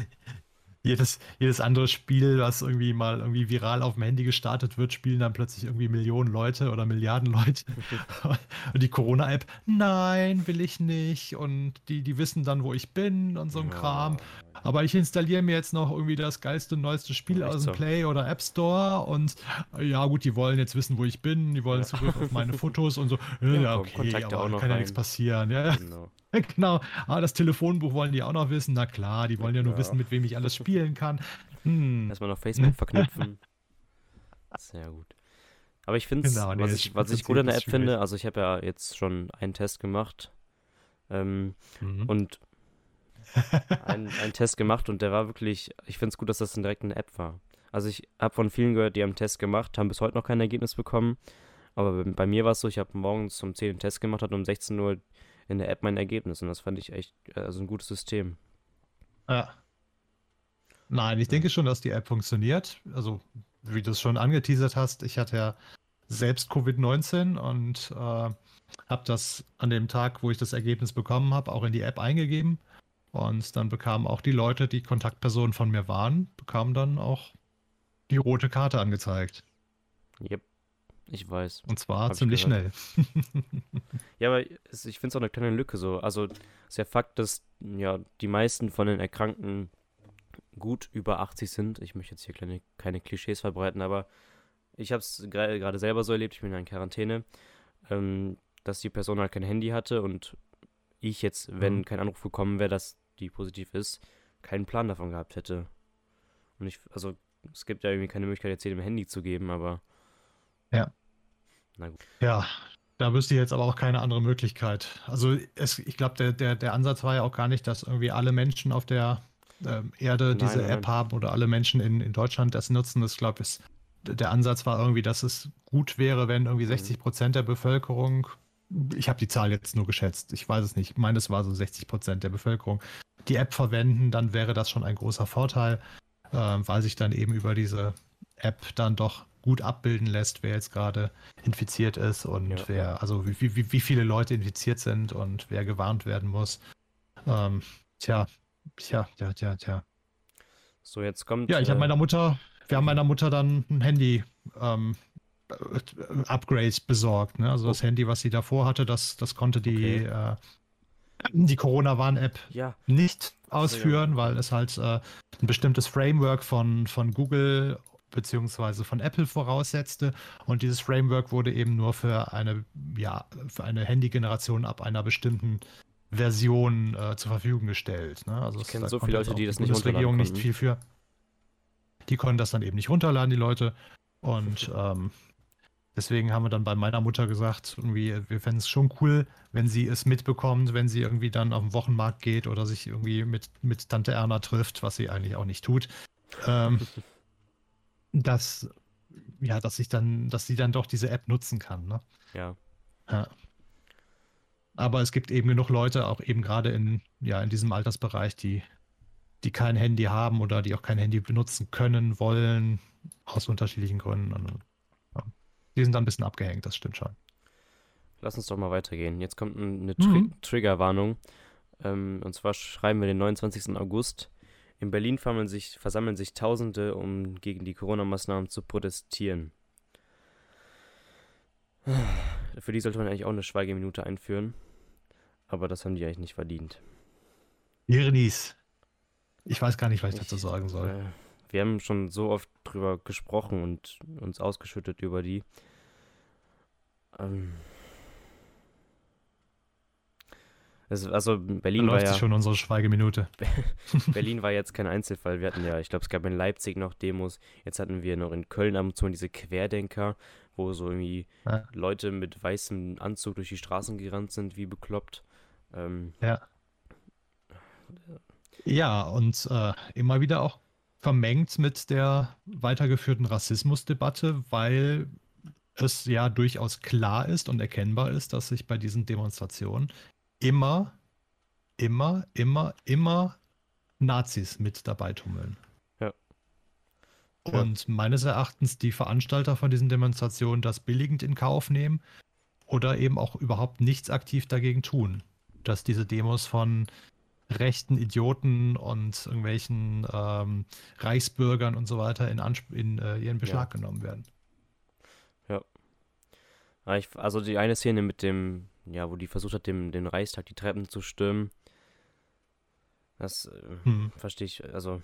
Jedes, jedes andere Spiel, was irgendwie mal irgendwie viral auf dem Handy gestartet wird, spielen dann plötzlich irgendwie Millionen Leute oder Milliarden Leute. (laughs) Und die Corona-App, nein, will ich nicht. Und die, die wissen dann, wo ich bin und so ein Kram. Aber ich installiere mir jetzt noch irgendwie das geilste, neueste Spiel aus dem so? Play oder App Store. Und äh, ja, gut, die wollen jetzt wissen, wo ich bin. Die wollen. Zugriff auf meine (laughs) Fotos und so. Ja, Ja, okay, Kontakte aber auch noch kann ja nichts passieren. Ja. Genau. (laughs) Genau. Ah, das Telefonbuch wollen die auch noch wissen. Na klar, die wollen ja nur Ja. wissen, mit wem ich alles (laughs) spielen kann. Hm. Erstmal noch Facebook verknüpfen. Sehr gut. Aber ich finde es, Genau, nee, was, ich, was ich gut an der App finde, also ich habe ja jetzt schon einen Test gemacht. Ähm, Mhm. und einen, einen Test gemacht und der war wirklich, ich finde es gut, dass das direkt eine App war. Also ich habe von vielen gehört, die haben einen Test gemacht, haben bis heute noch kein Ergebnis bekommen. Aber bei, mir war es so, ich habe morgens um 10 einen Test gemacht, hatte um 16 Uhr in der App mein Ergebnis und das fand ich echt, also ein gutes System. Ja. Nein, ich denke schon, dass die App funktioniert. Also, wie du es schon angeteasert hast, ich hatte ja selbst Covid-19 und äh, habe das an dem Tag, wo ich das Ergebnis bekommen habe, auch in die App eingegeben. Und dann bekamen auch die Leute, die Kontaktpersonen von mir waren, bekamen dann auch die rote Karte angezeigt. Yep. Ich weiß. Und zwar ziemlich schnell. (laughs) ja, aber ich finde es auch eine kleine Lücke so. Also, es ist ja Fakt, dass ja die meisten von den Erkrankten gut über 80 sind. Ich möchte jetzt hier kleine, keine Klischees verbreiten, aber ich habe es gerade selber so erlebt, ich bin in Quarantäne, ähm, dass die Person halt kein Handy hatte und ich jetzt, wenn mhm. kein Anruf gekommen wäre, dass die positiv ist, keinen Plan davon gehabt hätte. Und ich, also es gibt ja irgendwie keine Möglichkeit, jetzt jedem Handy zu geben, aber. Ja. Na gut. Ja, da wüsste ich jetzt aber auch keine andere Möglichkeit. Also es, ich glaube, der, der, der Ansatz war ja auch gar nicht, dass irgendwie alle Menschen auf der ähm, Erde nein, diese nein. App haben oder alle Menschen in, in Deutschland das nutzen. Das glaube ich, der Ansatz war irgendwie, dass es gut wäre, wenn irgendwie 60 mhm. Prozent der Bevölkerung, ich habe die Zahl jetzt nur geschätzt, ich weiß es nicht, ich meine, es war so 60 Prozent der Bevölkerung, die App verwenden, dann wäre das schon ein großer Vorteil, äh, weil sich dann eben über diese App dann doch gut abbilden lässt, wer jetzt gerade infiziert ist und ja. wer, also wie, wie, wie viele Leute infiziert sind und wer gewarnt werden muss. Ähm, tja, tja, tja, tja, tja. So, jetzt kommt. Ja, ich habe äh, meiner Mutter, wir haben meiner Mutter dann ein Handy ähm, Upgrade besorgt. Ne? Also oh. das Handy, was sie davor hatte, das, das konnte die, okay. äh, die Corona-Warn-App ja. nicht ausführen, weil es halt äh, ein bestimmtes Framework von, von Google beziehungsweise von Apple voraussetzte. Und dieses Framework wurde eben nur für eine, ja, für eine Handy-Generation ab einer bestimmten Version äh, zur Verfügung gestellt. Ne? Also ich kenne so viele Leute, die das nicht Regierung nicht viel für. Die konnten das dann eben nicht runterladen, die Leute. Und ähm, (laughs) deswegen haben wir dann bei meiner Mutter gesagt, irgendwie, wir fänden es schon cool, wenn sie es mitbekommt, wenn sie irgendwie dann auf den Wochenmarkt geht oder sich irgendwie mit, mit Tante Erna trifft, was sie eigentlich auch nicht tut. Ähm, (laughs) dass, ja, dass ich dann, dass sie dann doch diese App nutzen kann, ne? Ja. ja. Aber es gibt eben genug Leute, auch eben gerade in, ja, in diesem Altersbereich, die, die kein Handy haben oder die auch kein Handy benutzen können, wollen, aus unterschiedlichen Gründen. Die sind dann ein bisschen abgehängt, das stimmt schon. Lass uns doch mal weitergehen. Jetzt kommt eine Tri mhm. Triggerwarnung. Ähm, und zwar schreiben wir den 29. August. In Berlin versammeln sich, versammeln sich Tausende, um gegen die Corona-Maßnahmen zu protestieren. (sighs) Für die sollte man eigentlich auch eine Schweigeminute einführen. Aber das haben die eigentlich nicht verdient. Irenis. Ich weiß gar nicht, was ich, ich dazu sagen soll. Wir haben schon so oft drüber gesprochen und uns ausgeschüttet über die. Ähm, also Berlin war ja schon unsere Schweigeminute. (laughs) Berlin war jetzt kein Einzelfall. Wir hatten ja, ich glaube, es gab in Leipzig noch Demos. Jetzt hatten wir noch in Köln ab und zu diese Querdenker, wo so irgendwie ja. Leute mit weißem Anzug durch die Straßen gerannt sind, wie bekloppt. Ähm, ja. Ja, und äh, immer wieder auch vermengt mit der weitergeführten Rassismusdebatte, weil es ja durchaus klar ist und erkennbar ist, dass sich bei diesen Demonstrationen immer, immer, immer, immer Nazis mit dabei tummeln. Ja. Und ja. meines Erachtens die Veranstalter von diesen Demonstrationen das billigend in Kauf nehmen oder eben auch überhaupt nichts aktiv dagegen tun, dass diese Demos von rechten Idioten und irgendwelchen ähm, Reichsbürgern und so weiter in, Ansp in äh, ihren Beschlag ja. genommen werden. Ja. Also die eine Szene mit dem ja, wo die versucht hat, dem, den Reichstag die Treppen zu stürmen. Das äh, hm. verstehe ich, also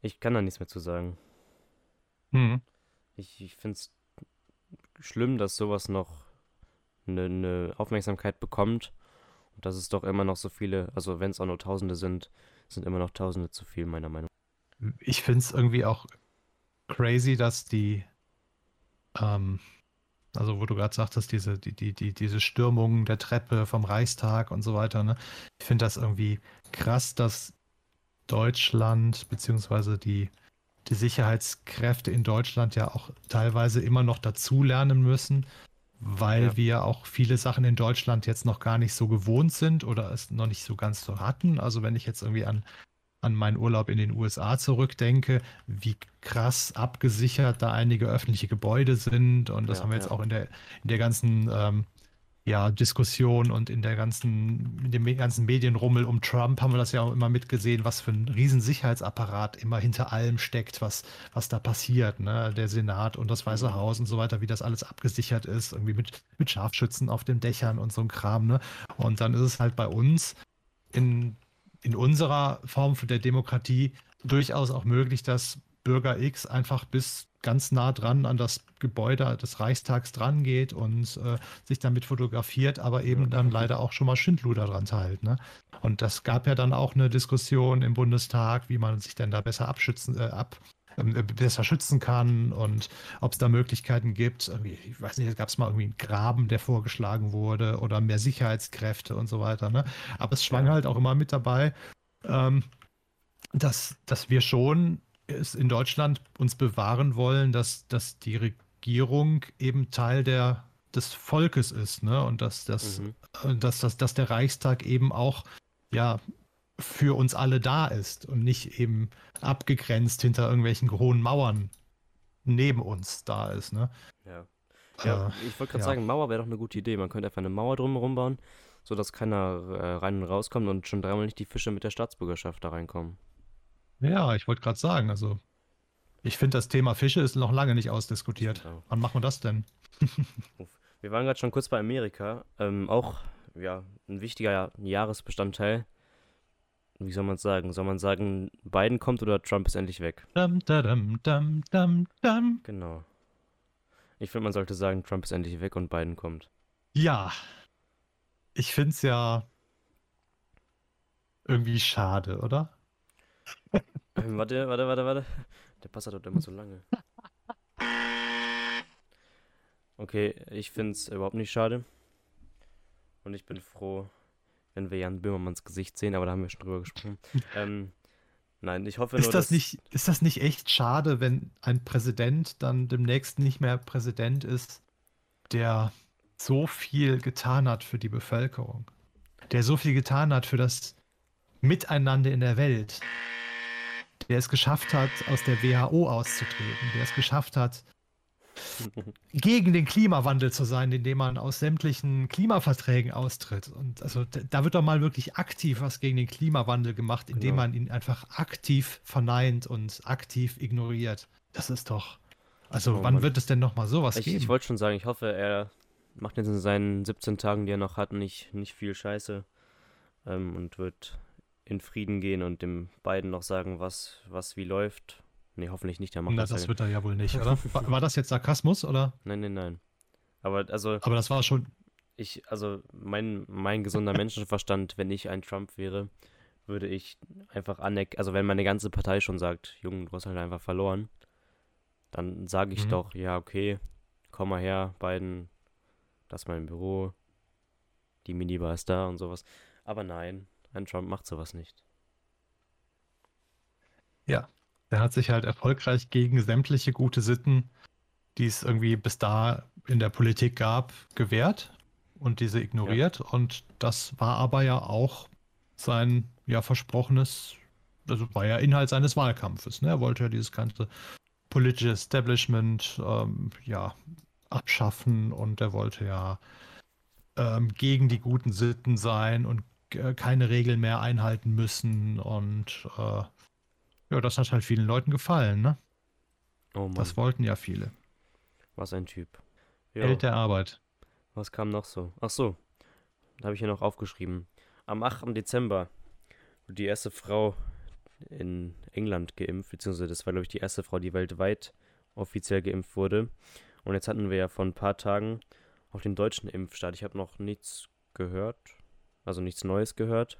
ich kann da nichts mehr zu sagen. Hm. Ich, ich finde es schlimm, dass sowas noch eine, eine Aufmerksamkeit bekommt dass es doch immer noch so viele, also wenn es auch nur Tausende sind, sind immer noch Tausende zu viel, meiner Meinung nach. Ich finde es irgendwie auch crazy, dass die ähm, also wo du gerade sagtest, diese, die, die, die, diese Stürmung der Treppe vom Reichstag und so weiter. Ne? Ich finde das irgendwie krass, dass Deutschland beziehungsweise die, die Sicherheitskräfte in Deutschland ja auch teilweise immer noch dazulernen müssen, weil ja. wir auch viele Sachen in Deutschland jetzt noch gar nicht so gewohnt sind oder es noch nicht so ganz so hatten. Also wenn ich jetzt irgendwie an an meinen Urlaub in den USA zurückdenke, wie krass abgesichert da einige öffentliche Gebäude sind. Und das Ja, haben wir jetzt ja. auch in der, in der ganzen ähm, ja, Diskussion und in der ganzen, in dem ganzen Medienrummel um Trump haben wir das ja auch immer mitgesehen, was für ein riesen Sicherheitsapparat immer hinter allem steckt, was, was da passiert, ne? Der Senat und das Weiße Mhm. Haus und so weiter, wie das alles abgesichert ist, irgendwie mit, mit Scharfschützen auf den Dächern und so ein Kram, ne? Und dann ist es halt bei uns in, in unserer Form der Demokratie durchaus auch möglich, dass Bürger X einfach bis ganz nah dran an das Gebäude des Reichstags dran geht und äh, sich damit fotografiert, aber eben dann leider auch schon mal Schindluder dran teilt. Ne? Und das gab ja dann auch eine Diskussion im Bundestag, wie man sich denn da besser abschützen, äh, ab, ähm, äh, besser schützen kann und ob es da Möglichkeiten gibt. Ich weiß nicht, gab es mal irgendwie einen Graben, der vorgeschlagen wurde oder mehr Sicherheitskräfte und so weiter. Ne? Aber es schwang halt auch immer mit dabei, ähm, dass, dass wir schon es in Deutschland uns bewahren wollen, dass, dass die Regierung eben Teil der, des Volkes ist, ne? Und dass, dass, Mhm. äh, dass, dass, dass der Reichstag eben auch ja für uns alle da ist und nicht eben abgegrenzt hinter irgendwelchen hohen Mauern neben uns da ist, ne? Ja. Ja, Äh, ich wollte gerade ja. sagen, Mauer wäre doch eine gute Idee. Man könnte einfach eine Mauer drumherum bauen, sodass keiner äh, rein und rauskommt und schon dreimal nicht die Fische mit der Staatsbürgerschaft da reinkommen. Ja, ich wollte gerade sagen, also ich finde, das Thema Fische ist noch lange nicht ausdiskutiert. Genau. Wann machen wir das denn? (laughs) Wir waren gerade schon kurz bei Amerika. Ähm, auch ja, ein wichtiger Jahresbestandteil. Wie soll man es sagen? Soll man sagen, Biden kommt oder Trump ist endlich weg? Dum, dadum, dum, dum, dum. Genau. Ich finde, man sollte sagen, Trump ist endlich weg und Biden kommt. Ja, ich finde es ja irgendwie schade, oder? Ähm, warte, warte, warte, warte. Der Pass hat immer so lange. Okay, ich finde es überhaupt nicht schade. Und ich bin froh, wenn wir Jan Böhmermanns Gesicht sehen, aber da haben wir schon drüber gesprochen. (laughs) Ähm, nein, ich hoffe nur, Ist das dass... nicht, ist das nicht echt schade, wenn ein Präsident dann demnächst nicht mehr Präsident ist, der so viel getan hat für die Bevölkerung, der so viel getan hat für das Miteinander in der Welt, der es geschafft hat, aus der WHO auszutreten, der es geschafft hat, gegen den Klimawandel zu sein, indem man aus sämtlichen Klimaverträgen austritt. Und also da wird doch mal wirklich aktiv was gegen den Klimawandel gemacht, indem Genau. man ihn einfach aktiv verneint und aktiv ignoriert. Das ist doch. Also Oh wann Mann. wird es denn noch mal sowas Ich, geben? ich wollte schon sagen, ich hoffe, er macht jetzt in seinen 17 Tagen, die er noch hat, nicht, nicht viel Scheiße ähm, und wird in Frieden gehen und dem beiden noch sagen, was, was wie läuft. Nee, hoffentlich nicht, der macht Na, das, das wird er ja wohl nicht, oder? War, war das jetzt Sarkasmus, oder? Nein, nein, nein. Aber also, Aber das war schon. ich, also mein, mein gesunder Menschenverstand, wenn ich ein Trump wäre, würde ich einfach anerkennen, also wenn meine ganze Partei schon sagt, Junge, du hast halt einfach verloren, dann sage ich Mhm. doch, ja, okay, komm mal her, beiden, das ist mein Büro, die Minibar ist da und sowas. Aber nein, ein Trump macht sowas nicht. Der hat sich halt erfolgreich gegen sämtliche gute Sitten, die es irgendwie bis da in der Politik gab, gewehrt und diese ignoriert. Und das war aber ja auch sein ja versprochenes, also war ja Inhalt seines Wahlkampfes. Ne? Er wollte ja dieses ganze politische Establishment ähm, ja abschaffen und er wollte ja ähm, gegen die guten Sitten sein und äh, keine Regeln mehr einhalten müssen und äh, ja, das hat halt vielen Leuten gefallen, ne? Oh Mann, Das wollten ja viele. was ein Typ. Ja, Held der Arbeit. was kam noch so? Ach so, da habe ich hier noch aufgeschrieben. Am 8. Dezember wurde die erste Frau in England geimpft, beziehungsweise das war, glaube ich, die erste Frau, die weltweit offiziell geimpft wurde. Und jetzt hatten wir ja vor ein paar Tagen auch den deutschen Impfstart. Ich habe noch nichts gehört, also nichts Neues gehört.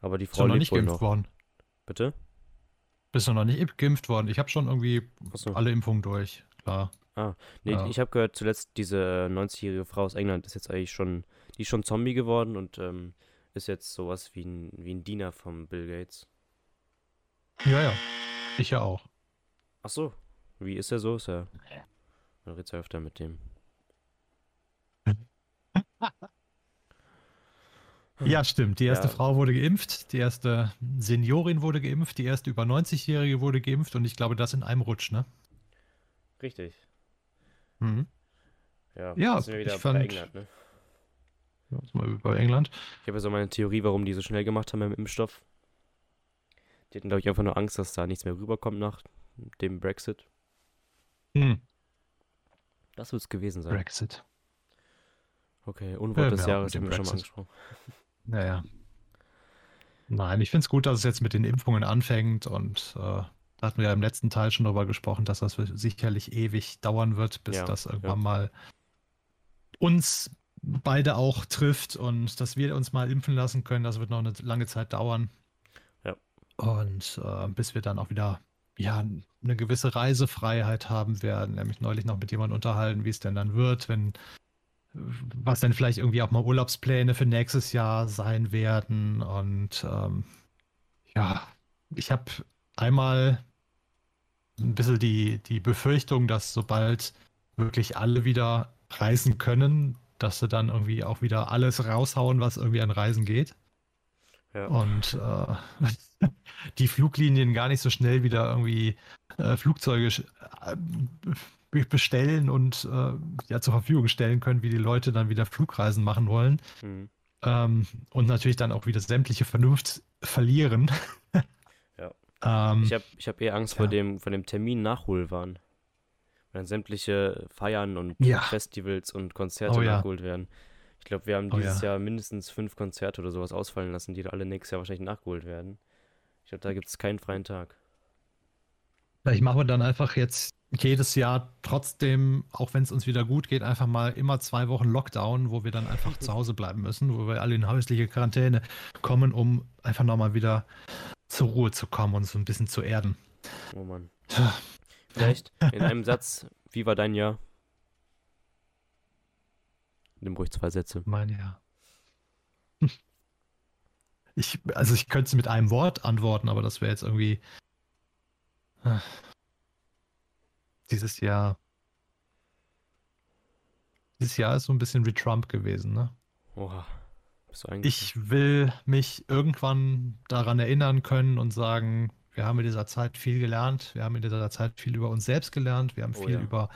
Aber die Bist Frau du noch nicht geimpft noch. worden? Bitte? Bist du noch nicht geimpft worden? Ich habe schon irgendwie Achso. alle Impfungen durch, klar. Nee, Ja. ich habe gehört, zuletzt diese 90-jährige Frau aus England ist jetzt eigentlich schon, die ist schon Zombie geworden und ähm, ist jetzt sowas wie ein, wie ein Diener von Bill Gates. Ja, ja. Ich ja auch. Ach so, wie ist er so? Ist er. Man redet ja öfter mit dem. (laughs) Ja, stimmt. Die erste Ja. Frau wurde geimpft, die erste Seniorin wurde geimpft, die erste über 90-Jährige wurde geimpft und ich glaube, das in einem Rutsch, ne? Richtig. Mhm. Ja, Ja, sind wir wieder ich bei fand- England, ne? Ja, zum Beispiel bei England. Ich habe ja so meine Theorie, warum die so schnell gemacht haben beim Impfstoff. Die hatten, glaube ich, einfach nur Angst, dass da nichts mehr rüberkommt nach dem Brexit. Hm. Das wird es gewesen sein. Brexit. Okay, Unwort Ja, des ja, Jahres mit dem haben wir schon mal angesprochen. Naja. Nein, ich finde es gut, dass es jetzt mit den Impfungen anfängt und äh, da hatten wir ja im letzten Teil schon darüber gesprochen, dass das sicherlich ewig dauern wird, bis Ja, das ja. irgendwann mal uns beide auch trifft und dass wir uns mal impfen lassen können. Das wird noch eine lange Zeit dauern. Ja. Und äh, bis wir dann auch wieder ja, eine gewisse Reisefreiheit haben werden. Nämlich neulich noch mit jemandem unterhalten, wie es denn dann wird, wenn was denn vielleicht irgendwie auch mal Urlaubspläne für nächstes Jahr sein werden. Und ähm, ja, ich habe einmal ein bisschen die, die Befürchtung, dass sobald wirklich alle wieder reisen können, dass sie dann irgendwie auch wieder alles raushauen, was irgendwie an Reisen geht. Ja. Und äh, (laughs) die Fluglinien gar nicht so schnell wieder irgendwie äh, Flugzeuge äh, bestellen und äh, ja zur Verfügung stellen können, wie die Leute dann wieder Flugreisen machen wollen. Mhm. Ähm, und natürlich dann auch wieder sämtliche Vernunft verlieren. (laughs) Ja. (laughs) ähm, Ich habe ich hab eher Angst vor ja. dem, vor dem Termin Nachholwahn. Wenn dann sämtliche Feiern und Ja. Festivals und Konzerte Oh nachgeholt werden. Ich glaube, wir haben Oh dieses ja. Jahr mindestens fünf Konzerte oder sowas ausfallen lassen, die da alle nächstes Jahr wahrscheinlich nachgeholt werden. Ich glaube, da gibt es keinen freien Tag. Vielleicht machen wir dann einfach jetzt jedes Jahr trotzdem, auch wenn es uns wieder gut geht, einfach mal immer zwei Wochen Lockdown, wo wir dann einfach zu Hause bleiben müssen, wo wir alle in häusliche Quarantäne kommen, um einfach nochmal wieder zur Ruhe zu kommen und so ein bisschen zu erden. Oh Mann. Tja. Vielleicht in einem Satz, wie war dein Jahr? Nimm ruhig zwei Sätze. Mein ja. Ich, also ich könnte es mit einem Wort antworten, aber das wäre jetzt irgendwie dieses Jahr. Dieses Jahr ist so ein bisschen wie Trump gewesen, ne? Oha. Ich will mich irgendwann daran erinnern können und sagen, wir haben in dieser Zeit viel gelernt, wir haben in dieser Zeit viel über uns selbst gelernt, wir haben Oh viel ja. über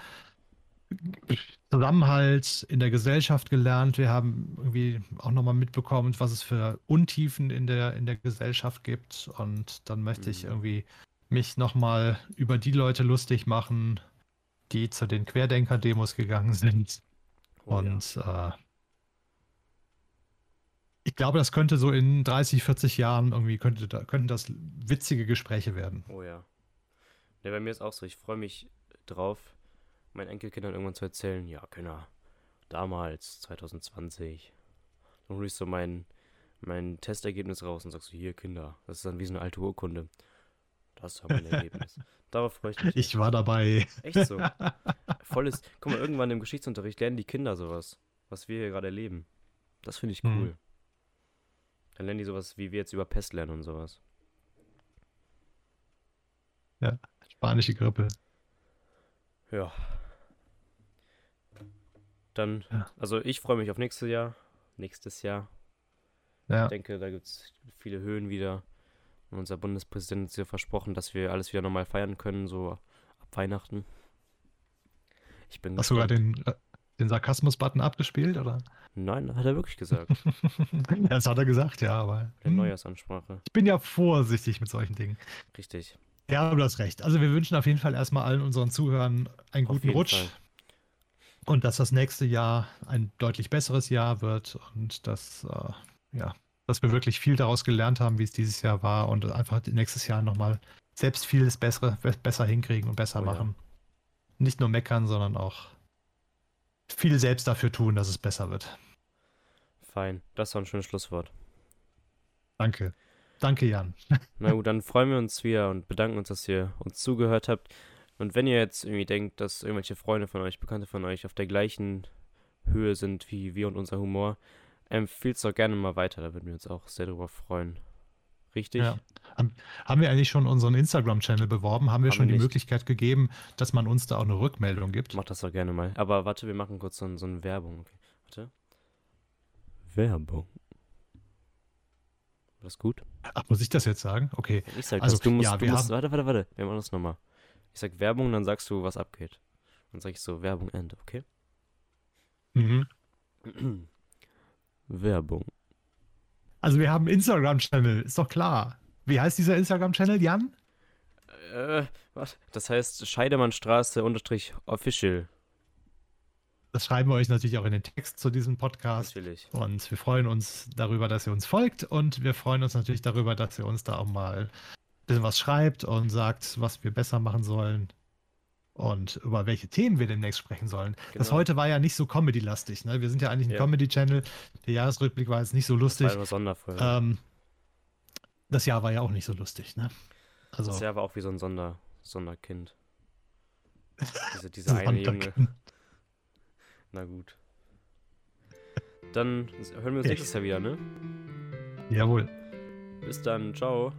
Zusammenhalt in der Gesellschaft gelernt, wir haben irgendwie auch nochmal mitbekommen, was es für Untiefen in der, in der Gesellschaft gibt und dann möchte ich Mhm. irgendwie mich nochmal über die Leute lustig machen, die zu den Querdenker-Demos gegangen sind. Oh ja. Und äh, ich glaube, das könnte so in 30, 40 Jahren irgendwie könnte da, könnten das witzige Gespräche werden. Oh ja. Ja, bei mir ist auch so. Ich freue mich drauf, meinen Enkelkindern irgendwann zu erzählen, ja, Kinder, damals, 2020. Dann hole ich so mein, mein Testergebnis raus und sagst so, hier, Kinder, das ist dann wie so eine alte Urkunde. Das war mein Ergebnis. Darauf freue ich mich. (laughs) Ich war dabei. Echt so. (laughs) Volles. Guck mal, irgendwann im Geschichtsunterricht lernen die Kinder sowas, was wir hier gerade erleben. Das finde ich Hm. cool. Dann lernen die sowas, wie wir jetzt über Pest lernen und sowas. Spanische Grippe. Ja. Dann, Ja. also ich freue mich auf nächstes Jahr. Nächstes Jahr. Ja. Ich denke, da gibt es viele Höhen wieder. Und unser Bundespräsident hat ja versprochen, dass wir alles wieder normal feiern können, so ab Weihnachten. Ich bin Hast du gespannt. den, äh, den Sarkasmus-Button abgespielt, oder? Nein, hat er wirklich gesagt. (laughs) das hat er gesagt, ja, aber Der hm, Neujahrsansprache. ich bin ja vorsichtig mit solchen Dingen. Richtig. Ja, du hast recht. Also wir wünschen auf jeden Fall erstmal allen unseren Zuhörern einen Auf guten Rutsch Fall. und dass das nächste Jahr ein deutlich besseres Jahr wird und dass, äh, ja, dass wir wirklich viel daraus gelernt haben, wie es dieses Jahr war und einfach nächstes Jahr nochmal selbst vieles Bessere, be- besser hinkriegen und besser Oh ja. machen. Nicht nur meckern, sondern auch viel selbst dafür tun, dass es besser wird. Fein. Das war ein schönes Schlusswort. Danke. Danke, Jan. (laughs) Na gut, dann freuen wir uns wieder und bedanken uns, dass ihr uns zugehört habt. Und wenn ihr jetzt irgendwie denkt, dass irgendwelche Freunde von euch, Bekannte von euch auf der gleichen Höhe sind wie wir und unser Humor, empfiehlt es doch gerne mal weiter. Da würden wir uns auch sehr darüber freuen. Richtig? Ja. Haben wir eigentlich schon unseren Instagram-Channel beworben? Haben wir Haben schon wir die nicht. Möglichkeit gegeben, dass man uns da auch eine Rückmeldung gibt? Mach das doch gerne mal. Aber warte, wir machen kurz so, ein- so eine Werbung. Okay. Warte. Werbung. Das ist gut. Ach, muss ich das jetzt sagen? Okay. Ich sag Also, das. Du musst, ja, du wir musst, haben- warte, warte, warte. Wir machen das nochmal. Ich sag Werbung, dann sagst du, was abgeht. Dann sag ich so, Werbung, Ende, okay? Mhm. (clears throat) Werbung. Also wir haben einen Instagram-Channel, ist doch klar. Wie heißt dieser Instagram-Channel, Jan? Äh, was? Das heißt Scheidemannstraße unterstrich official. Das schreiben wir euch natürlich auch in den Text zu diesem Podcast. Natürlich. Und wir freuen uns darüber, dass ihr uns folgt. Und wir freuen uns natürlich darüber, dass ihr uns da auch mal ein bisschen was schreibt und sagt, was wir besser machen sollen. Und über welche Themen wir demnächst sprechen sollen. Das Genau. heute war ja nicht so Comedy-lastig. Ne? Wir sind ja eigentlich ein Ja. Comedy-Channel. Der Jahresrückblick war jetzt nicht so Das lustig. war eine Sonderfolge. Ähm, das Jahr war ja auch nicht so lustig. Ne? Also, Das Jahr war auch wie so ein Sonder, Sonderkind. (laughs) Diese, diese eine. Sonderkind. Na gut. Dann hören wir uns nächstes Jahr wieder, ne? Jawohl. Bis dann. Ciao.